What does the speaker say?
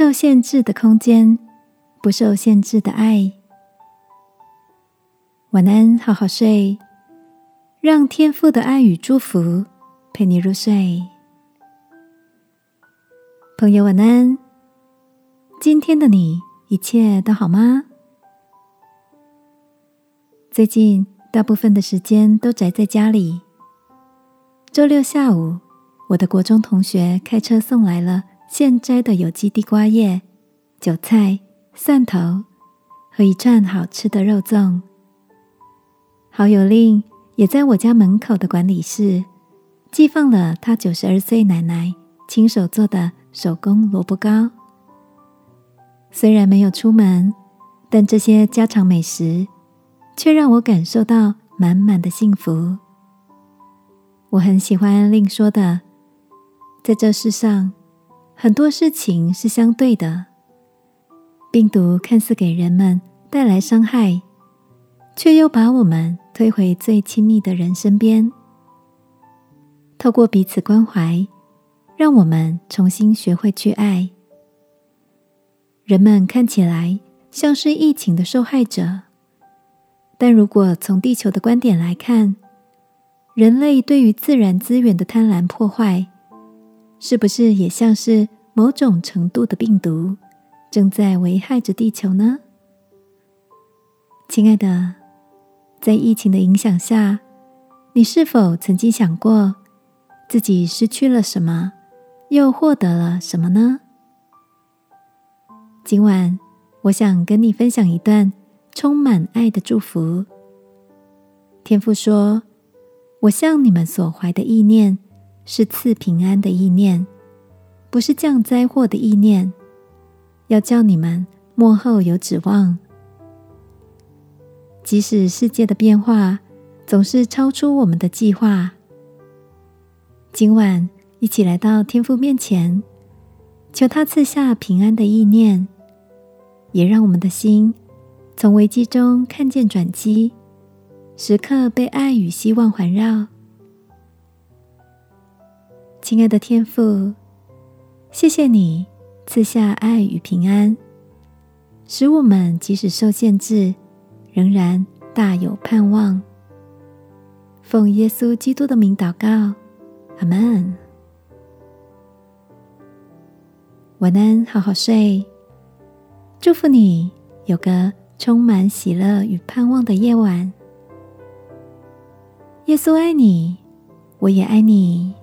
受限制的空间，不受限制的爱。晚安，好好睡，让天父的爱与祝福陪你入睡。朋友，晚安。今天的你一切都好吗？最近大部分的时间都宅在家里。周六下午，我的国中同学开车送来了现摘的有机地瓜叶、韭菜、蒜头和一串好吃的肉粽。好友令也在我家门口的管理室寄放了他九十二岁奶奶亲手做的手工萝卜糕。虽然没有出门，但这些家常美食却让我感受到满满的幸福。我很喜欢令说的，在这世上，很多事情是相对的。病毒看似给人们带来伤害，却又把我们推回最亲密的人身边。透过彼此关怀，让我们重新学会去爱。人们看起来像是疫情的受害者，但如果从地球的观点来看，人类对于自然资源的贪婪破坏，是不是也像是某种程度的病毒，正在危害着地球呢？亲爱的，在疫情的影响下，你是否曾经想过自己失去了什么，又获得了什么呢？今晚，我想跟你分享一段充满爱的祝福。天父说。我向你们所怀的意念是赐平安的意念，不是降灾祸的意念，要叫你们幕后有指望。即使世界的变化总是超出我们的计划，今晚一起来到天父面前，求他赐下平安的意念，也让我们的心从危机中看见转机。时刻被爱与希望环绕，亲爱的天父，谢谢你赐下爱与平安，使我们即使受限制，仍然大有盼望。奉耶稣基督的名祷告，阿门。晚安，好好睡。祝福你有个充满喜乐与盼望的夜晚。耶稣爱你，我也爱你。